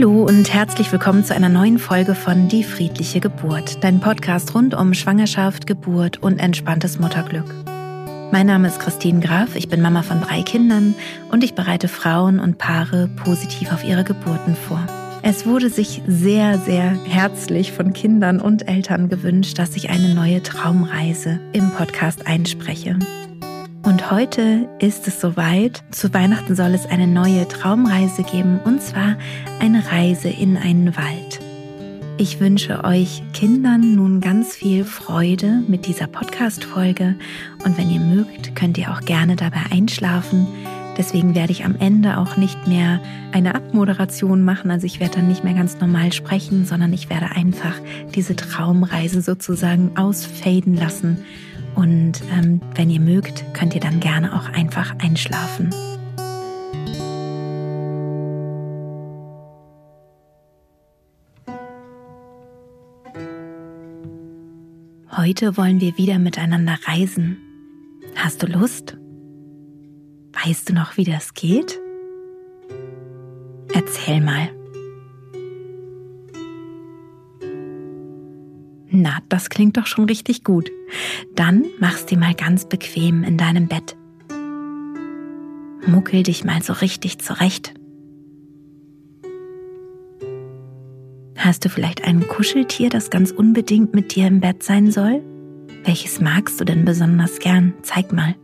Hallo und herzlich willkommen zu einer neuen Folge von Die friedliche Geburt, dein Podcast rund um Schwangerschaft, Geburt und entspanntes Mutterglück. Mein Name ist Christine Graf, ich bin Mama von drei Kindern und ich bereite Frauen und Paare positiv auf ihre Geburten vor. Es wurde sich sehr, sehr herzlich von Kindern und Eltern gewünscht, dass ich eine neue Traumreise im Podcast einspreche. Und heute ist es soweit. Zu Weihnachten soll es eine neue Traumreise geben, und zwar eine Reise in einen Wald. Ich wünsche euch Kindern nun ganz viel Freude mit dieser Podcast-Folge und wenn ihr mögt, könnt ihr auch gerne dabei einschlafen. Deswegen werde ich am Ende auch nicht mehr eine Abmoderation machen, also ich werde dann nicht mehr ganz normal sprechen, sondern ich werde einfach diese Traumreise sozusagen ausfaden lassen und ähm, wenn ihr mögt, könnt ihr dann gerne auch einfach einschlafen. Heute wollen wir wieder miteinander reisen. Hast du Lust? Weißt du noch, wie das geht? Erzähl mal. Na, das klingt doch schon richtig gut. Dann mach's dir mal ganz bequem in deinem Bett. Muckel dich mal so richtig zurecht. Hast du vielleicht ein Kuscheltier, das ganz unbedingt mit dir im Bett sein soll? Welches magst du denn besonders gern? Zeig mal.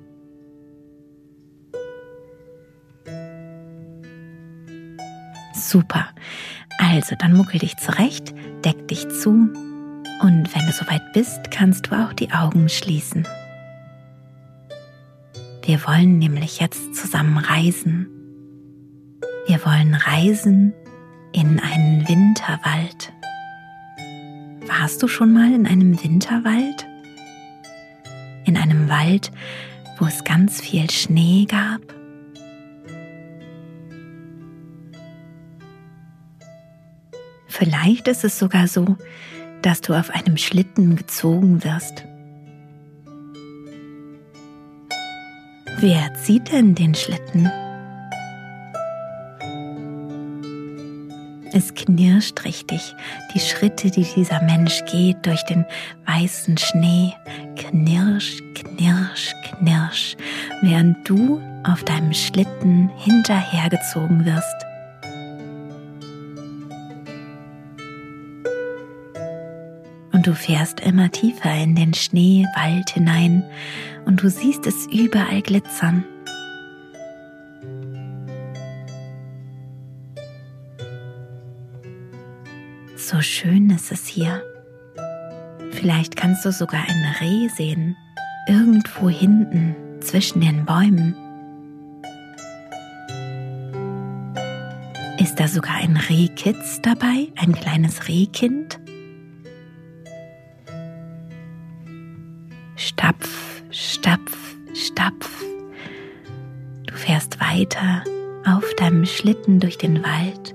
Super. Also, dann muckel dich zurecht, deck dich zu und wenn du soweit bist, kannst du auch die Augen schließen. Wir wollen nämlich jetzt zusammen reisen. Wir wollen reisen in einen Winterwald. Warst du schon mal in einem Winterwald? In einem Wald, wo es ganz viel Schnee gab? Vielleicht ist es sogar so, dass du auf einem Schlitten gezogen wirst. Wer zieht denn den Schlitten? Es knirscht richtig, die Schritte, die dieser Mensch geht durch den weißen Schnee. Knirsch, knirsch, knirsch, während du auf deinem Schlitten hinterhergezogen wirst. Du fährst immer tiefer in den Schneewald hinein und du siehst es überall glitzern. So schön ist es hier. Vielleicht kannst du sogar ein Reh sehen, irgendwo hinten zwischen den Bäumen. Ist da sogar ein Rehkitz dabei, ein kleines Rehkind? Stapf, Stapf, Stapf. Du fährst weiter auf deinem Schlitten durch den Wald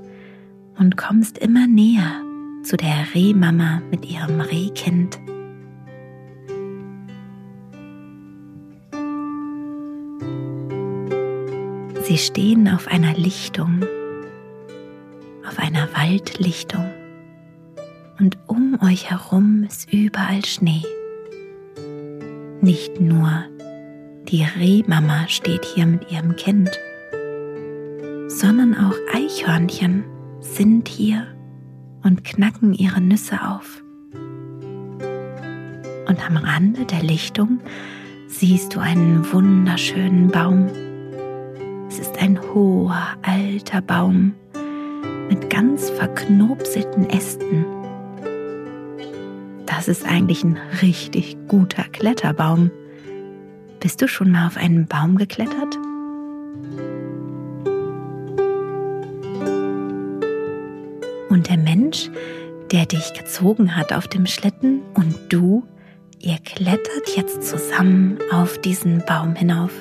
und kommst immer näher zu der Rehmama mit ihrem Rehkind. Sie stehen auf einer Lichtung, auf einer Waldlichtung und um euch herum ist überall Schnee. Nicht nur die Rehmama steht hier mit ihrem Kind, sondern auch Eichhörnchen sind hier und knacken ihre Nüsse auf. Und am Rande der Lichtung siehst du einen wunderschönen Baum. Es ist ein hoher, alter Baum mit ganz verknopselten Ästen das ist eigentlich ein richtig guter Kletterbaum. Bist du schon mal auf einen Baum geklettert? Und der Mensch, der dich gezogen hat auf dem Schlitten und du, ihr klettert jetzt zusammen auf diesen Baum hinauf.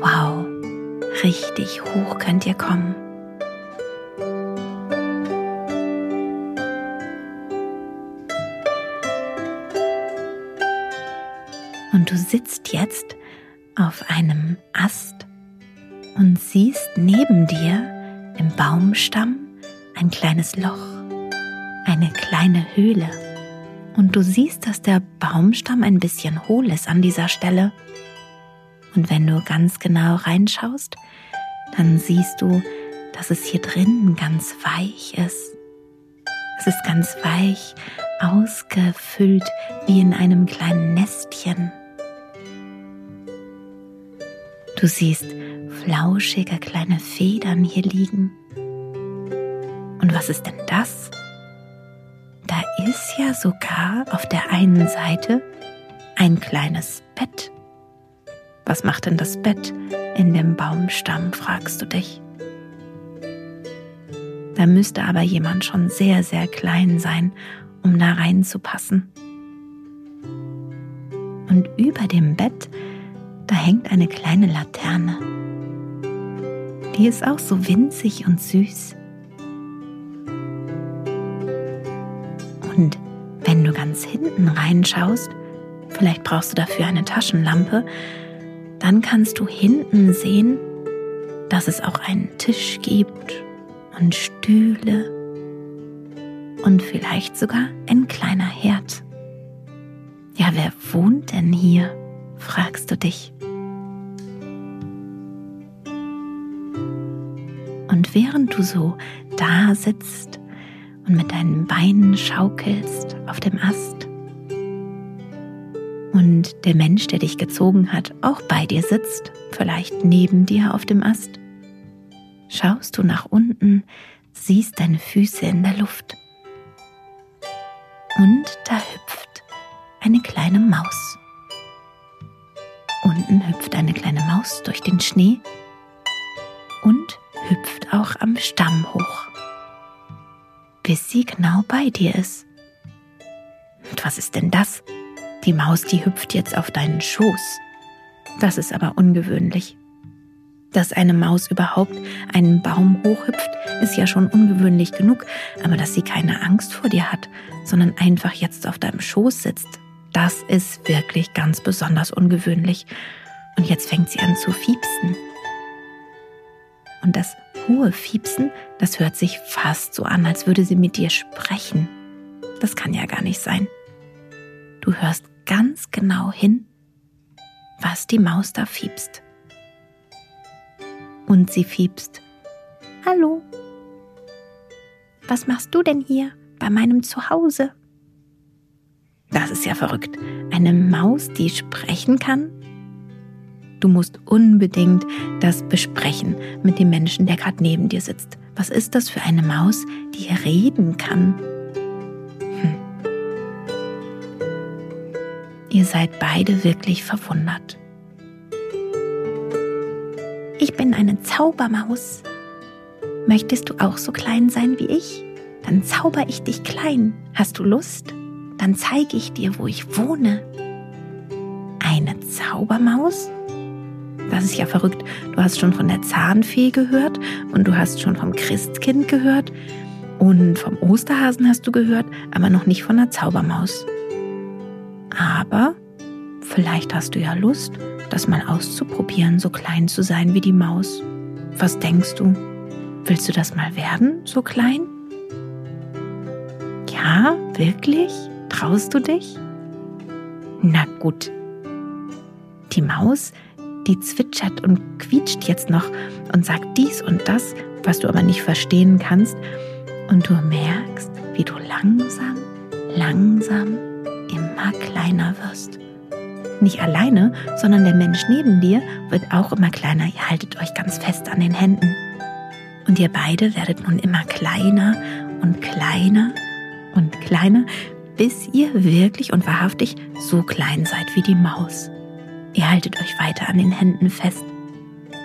Wow, richtig hoch könnt ihr kommen. Und du sitzt jetzt auf einem Ast und siehst neben dir im Baumstamm ein kleines Loch, eine kleine Höhle. Und du siehst, dass der Baumstamm ein bisschen hohl ist an dieser Stelle. Und wenn du ganz genau reinschaust, dann siehst du, dass es hier drinnen ganz weich ist. Es ist ganz weich, ausgefüllt wie in einem kleinen Nestchen. Du siehst flauschige kleine Federn hier liegen. Und was ist denn das? Da ist ja sogar auf der einen Seite ein kleines Bett. Was macht denn das Bett in dem Baumstamm, fragst du dich. Da müsste aber jemand schon sehr, sehr klein sein, um da reinzupassen. Und über dem Bett, hängt eine kleine Laterne. Die ist auch so winzig und süß. Und wenn du ganz hinten reinschaust, vielleicht brauchst du dafür eine Taschenlampe, dann kannst du hinten sehen, dass es auch einen Tisch gibt und Stühle und vielleicht sogar ein kleiner Herd. Ja, wer wohnt denn hier? fragst du dich. Während du so da sitzt und mit deinen Beinen schaukelst auf dem Ast und der Mensch, der dich gezogen hat, auch bei dir sitzt, vielleicht neben dir auf dem Ast, schaust du nach unten, siehst deine Füße in der Luft. Und da hüpft eine kleine Maus. Unten hüpft eine kleine Maus durch den Schnee und hüpft auch am Stamm hoch, bis sie genau bei dir ist. Und was ist denn das? Die Maus, die hüpft jetzt auf deinen Schoß. Das ist aber ungewöhnlich. Dass eine Maus überhaupt einen Baum hochhüpft, ist ja schon ungewöhnlich genug, aber dass sie keine Angst vor dir hat, sondern einfach jetzt auf deinem Schoß sitzt, das ist wirklich ganz besonders ungewöhnlich. Und jetzt fängt sie an zu fiepsen. Und das hohe Fiepsen, das hört sich fast so an, als würde sie mit dir sprechen. Das kann ja gar nicht sein. Du hörst ganz genau hin, was die Maus da fiepst und sie fiebst. Hallo, was machst du denn hier bei meinem Zuhause? Das ist ja verrückt. Eine Maus, die sprechen kann? Du musst unbedingt das besprechen mit dem Menschen, der gerade neben dir sitzt. Was ist das für eine Maus, die reden kann? Hm. Ihr seid beide wirklich verwundert. Ich bin eine Zaubermaus. Möchtest du auch so klein sein wie ich? Dann zauber ich dich klein. Hast du Lust? Dann zeige ich dir, wo ich wohne. Eine Zaubermaus? Das ist ja verrückt. Du hast schon von der Zahnfee gehört und du hast schon vom Christkind gehört und vom Osterhasen hast du gehört, aber noch nicht von der Zaubermaus. Aber vielleicht hast du ja Lust das mal auszuprobieren, so klein zu sein wie die Maus. Was denkst du? Willst du das mal werden, so klein? Ja, wirklich? Traust du dich? Na gut. Die Maus, die zwitschert und quietscht jetzt noch und sagt dies und das, was du aber nicht verstehen kannst. Und du merkst, wie du langsam, langsam immer kleiner wirst. Nicht alleine, sondern der Mensch neben dir wird auch immer kleiner. Ihr haltet euch ganz fest an den Händen. Und ihr beide werdet nun immer kleiner und kleiner und kleiner, bis ihr wirklich und wahrhaftig so klein seid wie die Maus. Ihr haltet euch weiter an den Händen fest.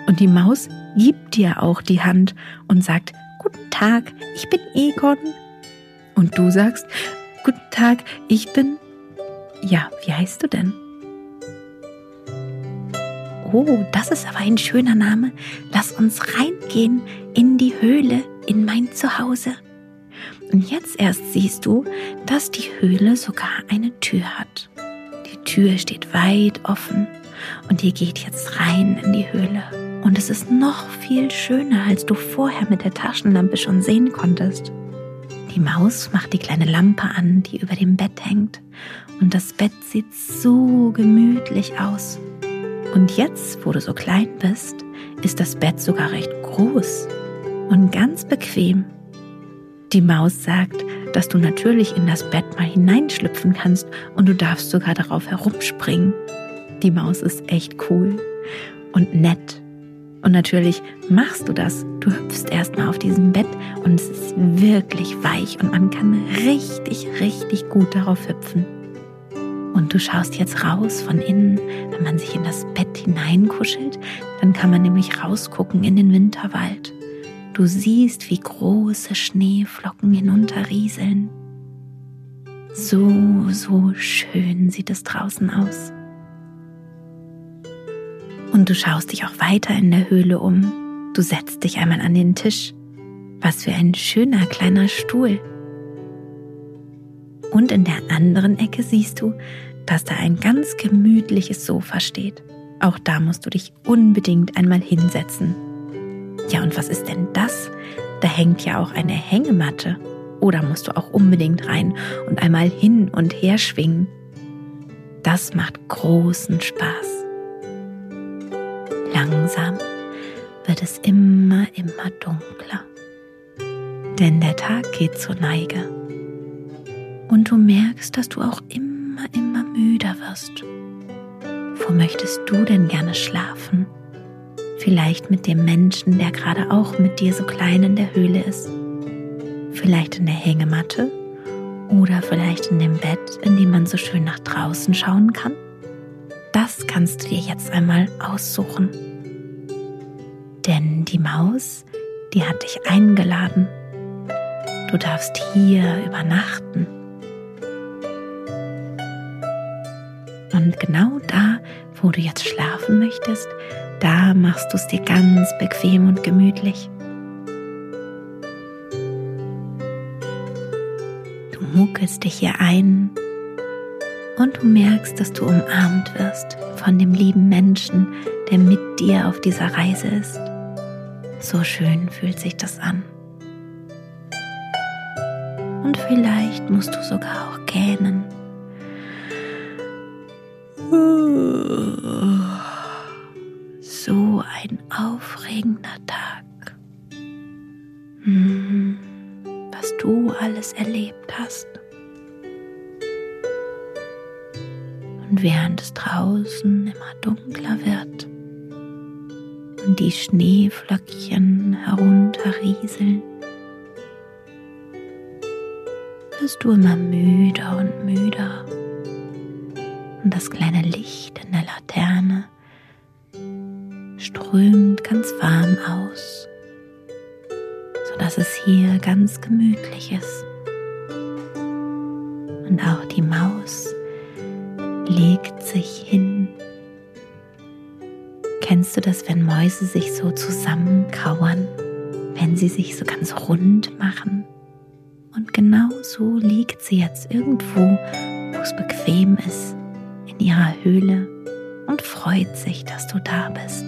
Und die Maus gibt dir auch die Hand und sagt, Guten Tag, ich bin Egon. Und du sagst, Guten Tag, ich bin... Ja, wie heißt du denn? Oh, das ist aber ein schöner Name. Lass uns reingehen in die Höhle, in mein Zuhause. Und jetzt erst siehst du, dass die Höhle sogar eine Tür hat. Die Tür steht weit offen und ihr geht jetzt rein in die Höhle. Und es ist noch viel schöner, als du vorher mit der Taschenlampe schon sehen konntest. Die Maus macht die kleine Lampe an, die über dem Bett hängt. Und das Bett sieht so gemütlich aus. Und jetzt, wo du so klein bist, ist das Bett sogar recht groß und ganz bequem. Die Maus sagt, dass du natürlich in das Bett mal hineinschlüpfen kannst und du darfst sogar darauf herumspringen. Die Maus ist echt cool und nett. Und natürlich machst du das. Du hüpfst erstmal auf diesem Bett und es ist wirklich weich und man kann richtig, richtig gut darauf hüpfen. Und du schaust jetzt raus von innen, wenn man sich in das Bett hineinkuschelt, dann kann man nämlich rausgucken in den Winterwald. Du siehst, wie große Schneeflocken hinunterrieseln. So, so schön sieht es draußen aus. Und du schaust dich auch weiter in der Höhle um. Du setzt dich einmal an den Tisch. Was für ein schöner kleiner Stuhl. Und in der anderen Ecke siehst du, dass da ein ganz gemütliches Sofa steht. Auch da musst du dich unbedingt einmal hinsetzen. Ja, und was ist denn das? Da hängt ja auch eine Hängematte. Oder musst du auch unbedingt rein und einmal hin und her schwingen? Das macht großen Spaß. Langsam wird es immer, immer dunkler. Denn der Tag geht zur Neige. Und du merkst, dass du auch immer, immer müder wirst. Wo möchtest du denn gerne schlafen? Vielleicht mit dem Menschen, der gerade auch mit dir so klein in der Höhle ist. Vielleicht in der Hängematte oder vielleicht in dem Bett, in dem man so schön nach draußen schauen kann. Das kannst du dir jetzt einmal aussuchen. Denn die Maus, die hat dich eingeladen. Du darfst hier übernachten. Und genau da, wo du jetzt schlafen möchtest, da machst du es dir ganz bequem und gemütlich. Du muckelst dich hier ein und du merkst, dass du umarmt wirst von dem lieben Menschen, der mit dir auf dieser Reise ist. So schön fühlt sich das an. Und vielleicht musst du sogar auch gähnen. Alles erlebt hast. Und während es draußen immer dunkler wird und die Schneeflöckchen herunterrieseln, wirst du immer müder und müder. Und das kleine Licht in der Laterne strömt ganz warm aus, sodass es hier ganz gemütlich ist. Auch die Maus legt sich hin. Kennst du das, wenn Mäuse sich so zusammenkauern, wenn sie sich so ganz rund machen? Und genau so liegt sie jetzt irgendwo, wo es bequem ist, in ihrer Höhle und freut sich, dass du da bist.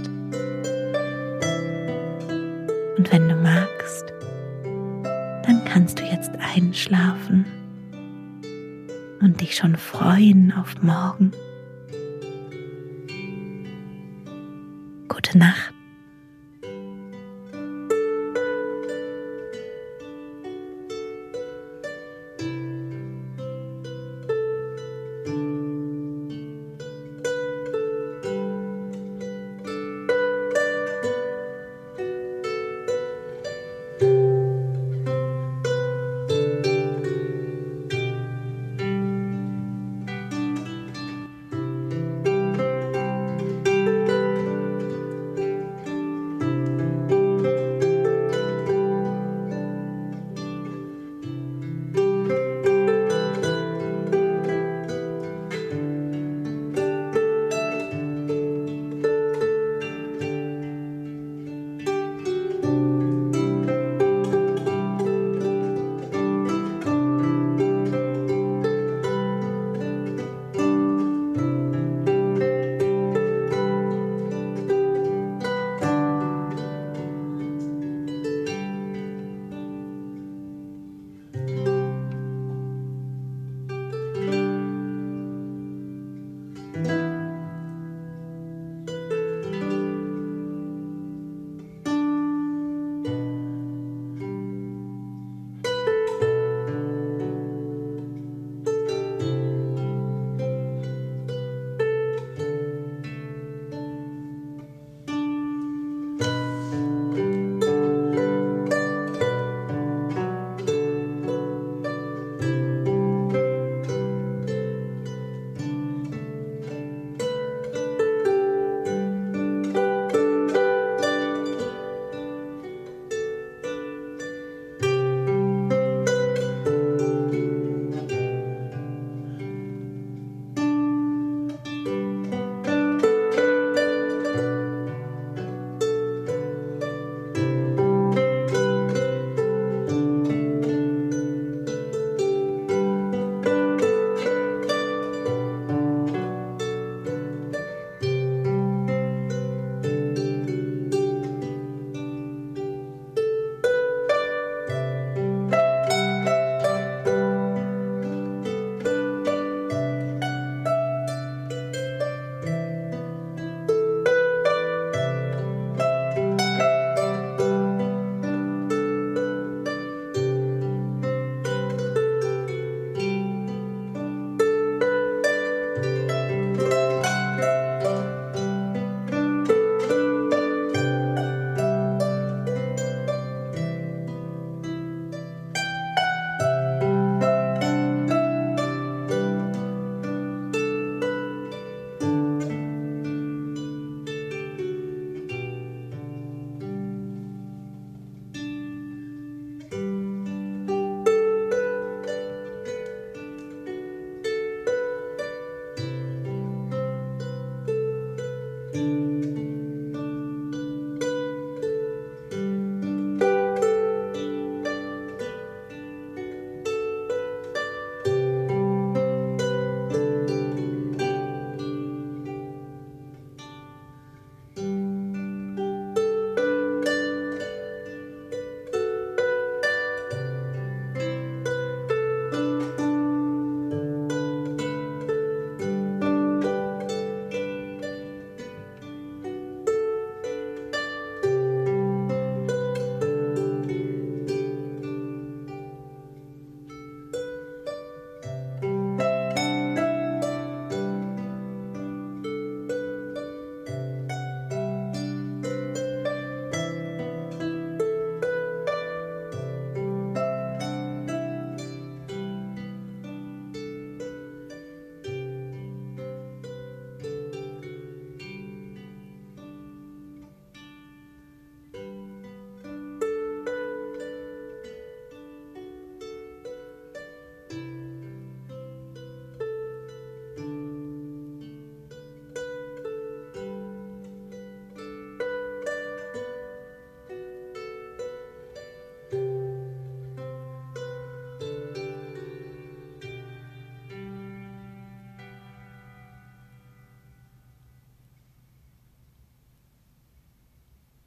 Und wenn du magst, dann kannst du jetzt einschlafen dich schon freuen auf morgen. Gute Nacht.